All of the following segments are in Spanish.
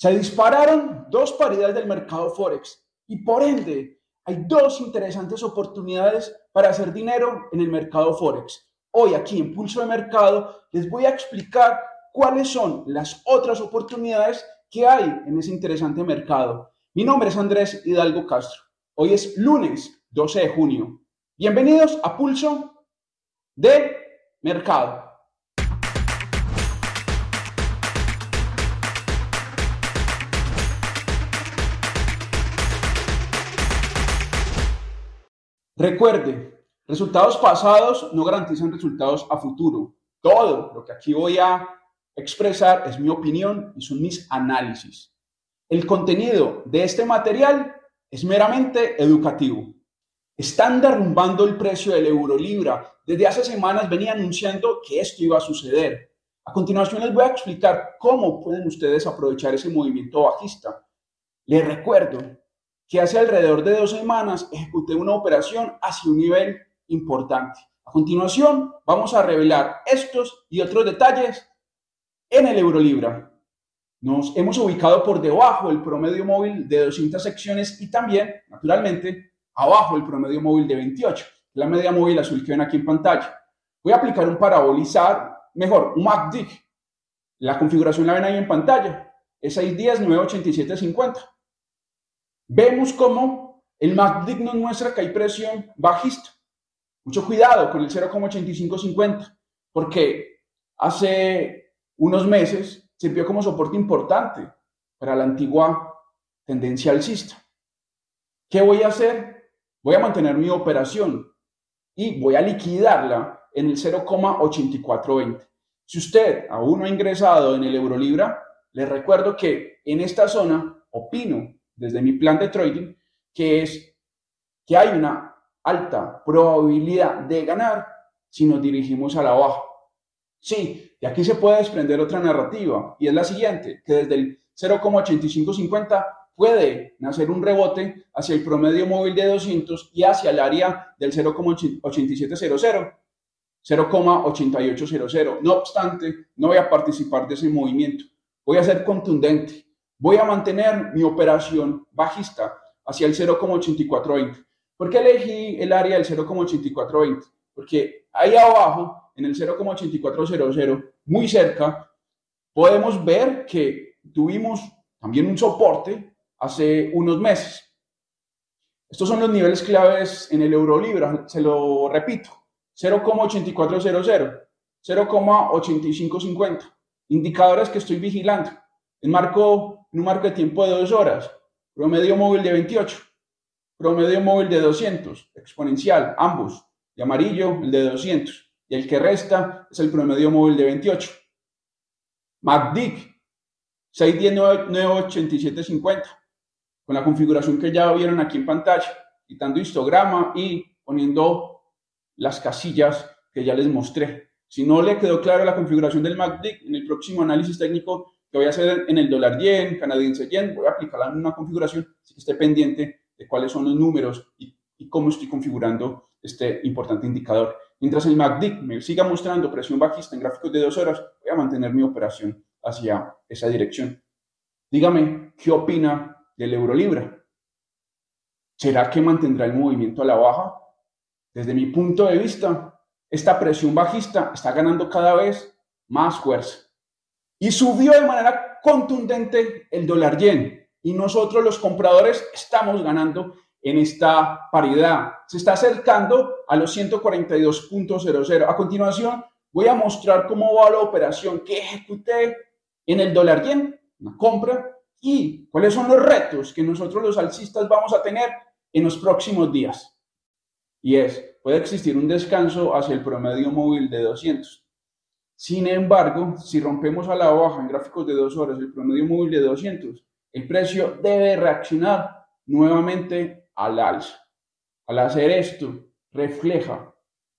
Se dispararon dos paridades del mercado Forex y por ende hay dos interesantes oportunidades para hacer dinero en el mercado Forex. Hoy aquí en Pulso de Mercado les voy a explicar cuáles son las otras oportunidades que hay en ese interesante mercado. Mi nombre es Andrés Hidalgo Castro. Hoy es lunes 12 de junio. Bienvenidos a Pulso de Mercado. Recuerde, resultados pasados no garantizan resultados a futuro. Todo lo que aquí voy a expresar es mi opinión y son mis análisis. El contenido de este material es meramente educativo. Están derrumbando el precio del euro libra. Desde hace semanas venía anunciando que esto iba a suceder. A continuación les voy a explicar cómo pueden ustedes aprovechar ese movimiento bajista. Les recuerdo que hace alrededor de dos semanas ejecuté una operación hacia un nivel importante. A continuación, vamos a revelar estos y otros detalles en el Eurolibra. Nos hemos ubicado por debajo del promedio móvil de 200 secciones y también, naturalmente, abajo del promedio móvil de 28, la media móvil azul que ven aquí en pantalla. Voy a aplicar un parabolizar, mejor, un MACD. La configuración la ven ahí en pantalla. Es 610 98750 vemos cómo el MACD nos muestra que hay presión bajista. Mucho cuidado con el 0,8550, porque hace unos meses se vio como soporte importante para la antigua tendencia alcista. ¿Qué voy a hacer? Voy a mantener mi operación y voy a liquidarla en el 0,8420. Si usted aún no ha ingresado en el Eurolibra, le recuerdo que en esta zona opino desde mi plan de trading, que es que hay una alta probabilidad de ganar si nos dirigimos a la baja. Sí, y aquí se puede desprender otra narrativa, y es la siguiente, que desde el 0,8550 puede nacer un rebote hacia el promedio móvil de 200 y hacia el área del 0,8700, 0,8800. No obstante, no voy a participar de ese movimiento. Voy a ser contundente voy a mantener mi operación bajista hacia el 0,8420. ¿Por qué elegí el área del 0,8420? Porque ahí abajo, en el 0,8400, muy cerca, podemos ver que tuvimos también un soporte hace unos meses. Estos son los niveles claves en el euro libra, se lo repito, 0,8400, 0,8550, indicadores que estoy vigilando. En marco en un marco de tiempo de dos horas, promedio móvil de 28, promedio móvil de 200, exponencial, ambos, de amarillo el de 200, y el que resta es el promedio móvil de 28. MACD, 610-987-50, con la configuración que ya vieron aquí en pantalla, quitando histograma y poniendo las casillas que ya les mostré. Si no le quedó clara la configuración del MACD, en el próximo análisis técnico que voy a hacer en el dólar yen, canadiense yen, voy a aplicar la misma configuración, así que esté pendiente de cuáles son los números y, cómo estoy configurando este importante indicador. Mientras el MACD me siga mostrando presión bajista en gráficos de dos horas, voy a mantener mi operación hacia esa dirección. Dígame, ¿qué opina del euro libra? ¿Será que mantendrá el movimiento a la baja? Desde mi punto de vista, esta presión bajista está ganando cada vez más fuerza y subió de manera contundente el dólar yen. Y nosotros los compradores estamos ganando en esta paridad. Se está acercando a los 142.00. A continuación, voy a mostrar cómo va la operación que ejecuté en el dólar yen, una compra, y cuáles son los retos que nosotros los alcistas vamos a tener en los próximos días. Y es, puede existir un descanso hacia el promedio móvil de 200 sin embargo, si rompemos a la baja en gráficos de dos horas el promedio móvil de 200, el precio debe reaccionar nuevamente al alza. Al hacer esto, refleja,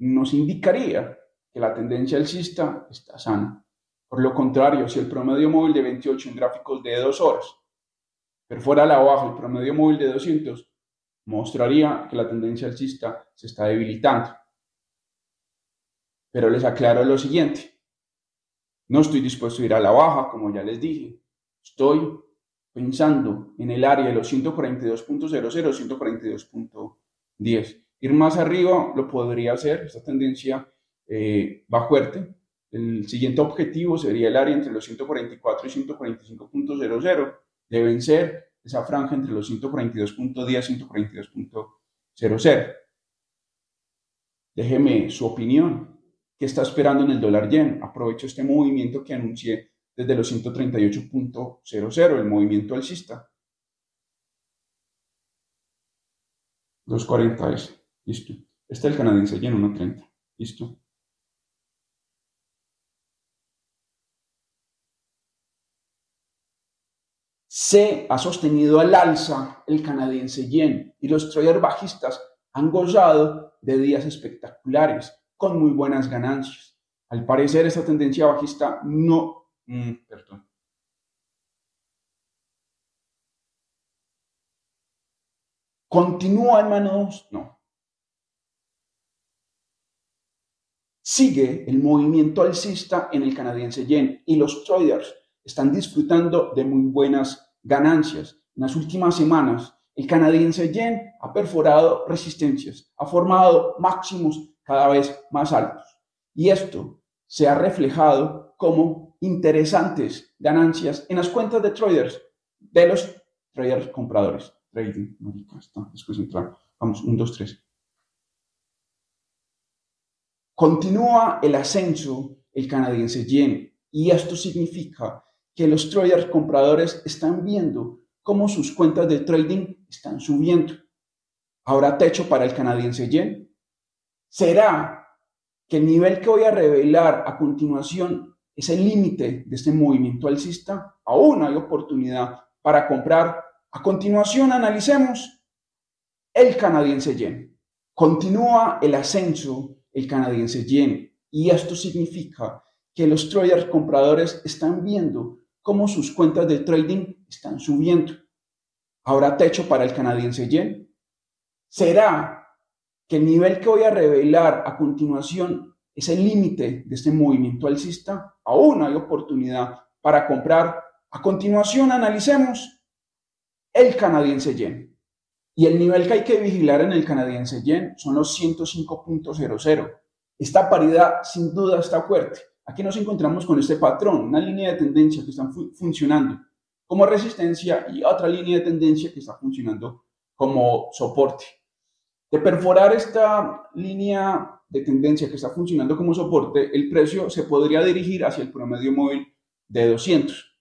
nos indicaría que la tendencia alcista está sana. Por lo contrario, si el promedio móvil de 28 en gráficos de dos horas perfora a la baja el promedio móvil de 200, mostraría que la tendencia alcista se está debilitando. Pero les aclaro lo siguiente no estoy dispuesto a ir a la baja, como ya les dije. Estoy pensando en el área de los 142.00, 142.10. Ir más arriba lo podría hacer, esta tendencia eh, va fuerte. El siguiente objetivo sería el área entre los 144 y 145.00 de vencer esa franja entre los 142.10 y 142.00. Déjeme su opinión. ¿Qué está esperando en el dólar yen? Aprovecho este movimiento que anuncié desde los 138.00, el movimiento alcista. 240 es. Listo. Este es el canadiense yen 1.30. Listo. Se ha sostenido al alza el canadiense yen y los traders bajistas han gozado de días espectaculares con muy buenas ganancias. Al parecer esta tendencia bajista no... Mm, perdón. ¿Continúa, hermanos? No. Sigue el movimiento alcista en el canadiense yen y los traders están disfrutando de muy buenas ganancias. En las últimas semanas, el canadiense yen ha perforado resistencias, ha formado máximos cada vez más altos. Y esto se ha reflejado como interesantes ganancias en las cuentas de traders, de los traders compradores. Trading, después Vamos, un, dos, tres. Continúa el ascenso el canadiense yen y esto significa que los traders compradores están viendo cómo sus cuentas de trading están subiendo. ¿Habrá techo para el canadiense yen? ¿Será que el nivel que voy a revelar a continuación es el límite de este movimiento alcista? Aún hay oportunidad para comprar. A continuación analicemos el canadiense yen. Continúa el ascenso el canadiense yen y esto significa que los traders compradores están viendo cómo sus cuentas de trading están subiendo. ¿Habrá techo para el canadiense yen? ¿Será que el nivel que voy a revelar a continuación es el límite de este movimiento alcista? Aún hay oportunidad para comprar. A continuación analicemos el canadiense yen. Y el nivel que hay que vigilar en el canadiense yen son los 105.00. Esta paridad sin duda está fuerte. Aquí nos encontramos con este patrón, una línea de tendencia que está funcionando como resistencia y otra línea de tendencia que está funcionando como soporte. Perforar esta línea de tendencia que está funcionando como soporte, el precio se podría dirigir hacia el promedio móvil de 200.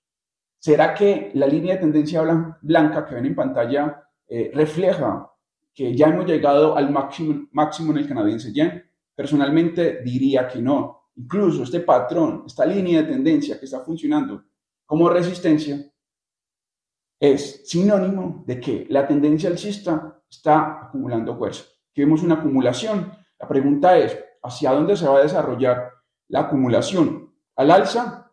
¿Será que la línea de tendencia blanca que ven en pantalla eh, refleja que ya hemos llegado al máximo, máximo en el canadiense yen? Personalmente diría que no. Incluso este patrón, esta línea de tendencia que está funcionando como resistencia, es sinónimo de que la tendencia alcista está acumulando fuerza. Aquí vemos una acumulación. La pregunta es, ¿hacia dónde se va a desarrollar la acumulación? Al alza,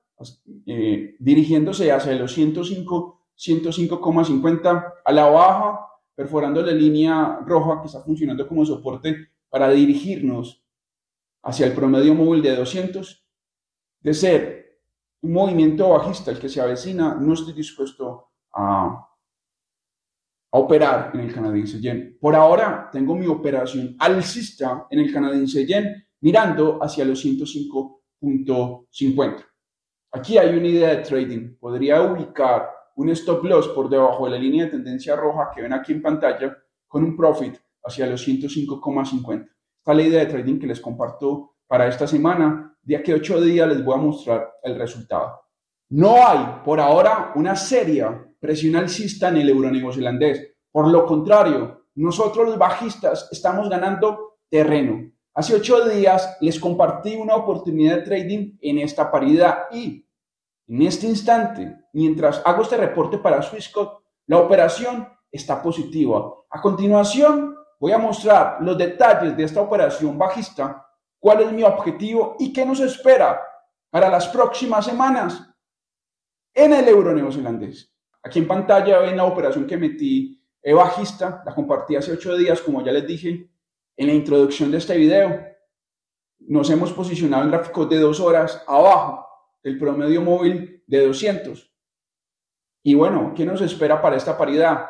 eh, dirigiéndose hacia los 105, 105,50, a la baja, perforando la línea roja que está funcionando como soporte para dirigirnos hacia el promedio móvil de 200, de ser un movimiento bajista el que se avecina, no estoy dispuesto a, operar en el canadiense yen. Por ahora tengo mi operación alcista en el canadiense yen mirando hacia los 105.50. Aquí hay una idea de trading. Podría ubicar un stop loss por debajo de la línea de tendencia roja que ven aquí en pantalla con un profit hacia los 105,50. Esta la idea de trading que les comparto para esta semana. De aquí a días les voy a mostrar el resultado. No hay por ahora una seria presión alcista en el euro neozelandés. Por lo contrario, nosotros los bajistas estamos ganando terreno. Hace ocho días les compartí una oportunidad de trading en esta paridad y en este instante, mientras hago este reporte para Swissquote, la operación está positiva. A continuación, Voy a mostrar los detalles de esta operación bajista, cuál es mi objetivo y qué nos espera para las próximas semanas en el euro neozelandés. Aquí en pantalla ven la operación que metí bajista, la compartí hace ocho días, como ya les dije en la introducción de este video. Nos hemos posicionado en gráficos de dos horas abajo del promedio móvil de 200. Y bueno, ¿qué nos espera para esta paridad?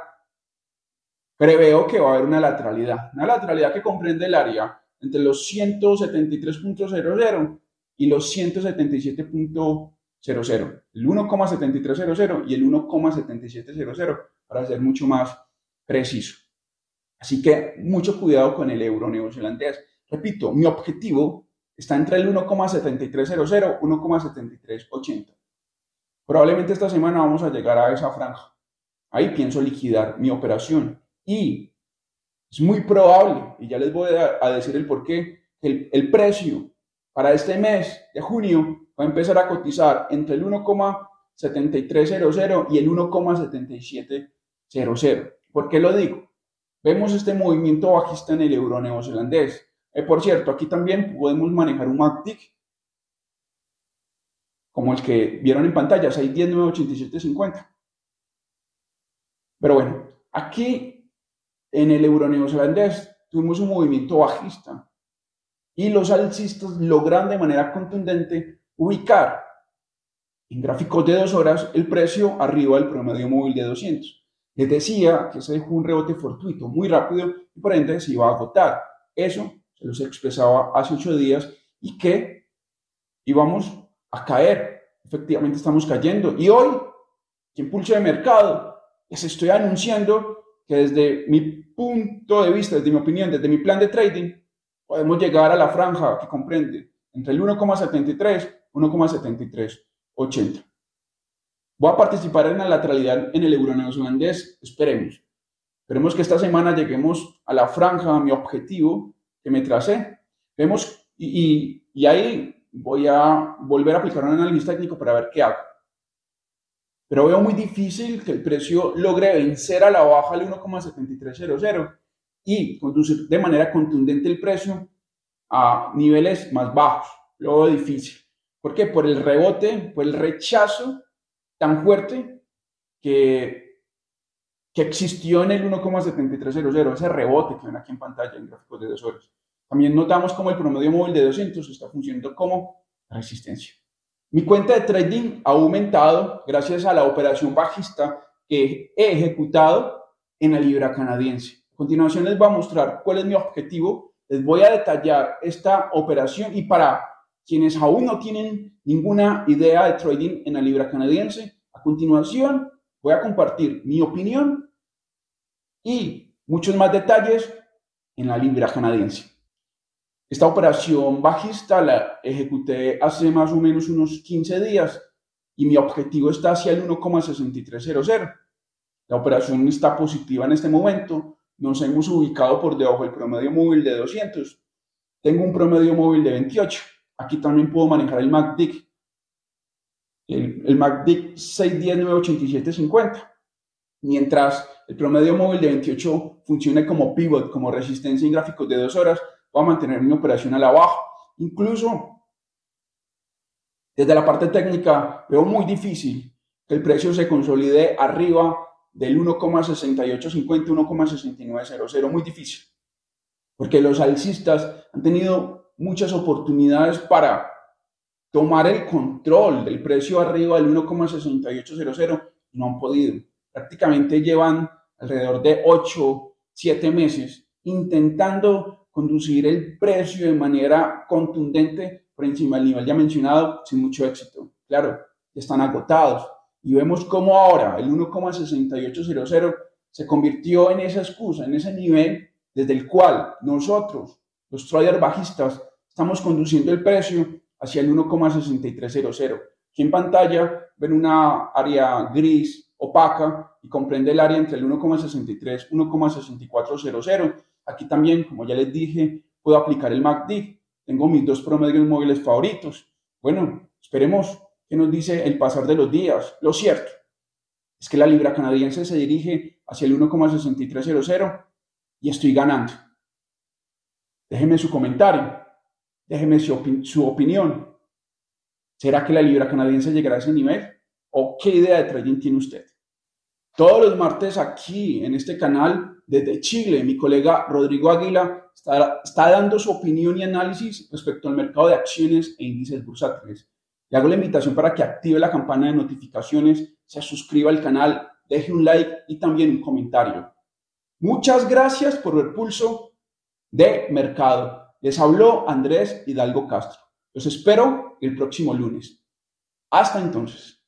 Preveo que va a haber una lateralidad, una lateralidad que comprende el área entre los 173.00 y los 177.00, el 1,7300 y el 1,7700, para ser mucho más preciso. Así que mucho cuidado con el euro neozelandés. Repito, mi objetivo está entre el 1,7300 y 1,7380. Probablemente esta semana vamos a llegar a esa franja. Ahí pienso liquidar mi operación. Y es muy probable, y ya les voy a, decir el por qué, el, el precio para este mes de junio va a empezar a cotizar entre el 1,7300 y el 1,7700. ¿Por qué lo digo? Vemos este movimiento bajista en el euro neozelandés. Eh, por cierto, aquí también podemos manejar un MACD como el que vieron en pantalla, 610, Pero bueno, aquí en el euro neozelandés tuvimos un movimiento bajista y los alcistas logran de manera contundente ubicar en gráficos de dos horas el precio arriba del promedio móvil de 200. Les decía que se dejó un rebote fortuito, muy rápido, y por ende se iba a agotar. Eso se los expresaba hace ocho días y que íbamos a caer. Efectivamente estamos cayendo. Y hoy, que impulso de mercado, les estoy anunciando que desde mi punto de vista, desde mi opinión, desde mi plan de trading, podemos llegar a la franja que comprende entre el 1,73 y 1,7380. Voy a participar en la lateralidad en el euro neozelandés, esperemos. Esperemos que esta semana lleguemos a la franja, a mi objetivo que me tracé. Vemos, y, y ahí voy a volver a aplicar un análisis técnico para ver qué hago. Pero veo muy difícil que el precio logre vencer a la baja el 1,7300 y conducir de manera contundente el precio a niveles más bajos. Lo veo difícil. ¿Por qué? Por el rebote, por el rechazo tan fuerte que, que existió en el 1,7300, ese rebote que ven aquí en pantalla en gráficos de dos horas. También notamos como el promedio móvil de 200 está funcionando como resistencia. Mi cuenta de trading ha aumentado gracias a la operación bajista que he ejecutado en la libra canadiense. A continuación les voy a mostrar cuál es mi objetivo. Les voy a detallar esta operación y para quienes aún no tienen ninguna idea de trading en la libra canadiense, a continuación voy a compartir mi opinión y muchos más detalles en la libra canadiense. Esta operación bajista la ejecuté hace más o menos unos 15 días y mi objetivo está hacia el 1,6300. La operación está positiva en este momento nos hemos ubicado por debajo del promedio móvil de 200. Tengo un promedio móvil de 28. Aquí también puedo manejar el MACD. El, el MACD 610-987-50. Mientras el promedio móvil de 28 funcione como pivot, como resistencia en gráficos de dos horas, voy a mantener mi operación a la baja. Incluso desde la parte técnica veo muy difícil que el precio se consolide arriba del 1,6850 1,6900, muy difícil, porque los alcistas han tenido muchas oportunidades para tomar el control del precio arriba del 1,6800 y no han podido. Prácticamente llevan alrededor de 8, 7 meses intentando conducir el precio de manera contundente por encima del nivel ya mencionado sin mucho éxito. Claro, están agotados y vemos cómo ahora el 1,6800 se convirtió en esa excusa, en ese nivel desde el cual nosotros, los traders bajistas, estamos conduciendo el precio hacia el 1,6300. Aquí en pantalla ven una área gris, opaca, y comprende el área entre el 1,63 y 1,6400. Aquí también, como ya les dije, puedo aplicar el MACD. Tengo mis dos promedios móviles favoritos. Bueno, esperemos ¿Qué nos dice el pasar de los días? Lo cierto es que la libra canadiense se dirige hacia el 1,6300 y estoy ganando. Déjeme su comentario, déjeme su, opinión. ¿Será que la libra canadiense llegará a ese nivel? ¿O qué idea de trading tiene usted? Todos los martes aquí en este canal, desde Chile, mi colega Rodrigo Aguila está, está dando su opinión y análisis respecto al mercado de acciones e índices bursátiles. Le hago la invitación para que active la campana de notificaciones se suscriba al canal, deje un like y también un comentario. Muchas gracias por ver Pulso de Mercado. Les habló Andrés Hidalgo Castro. Los espero el próximo lunes. Hasta entonces.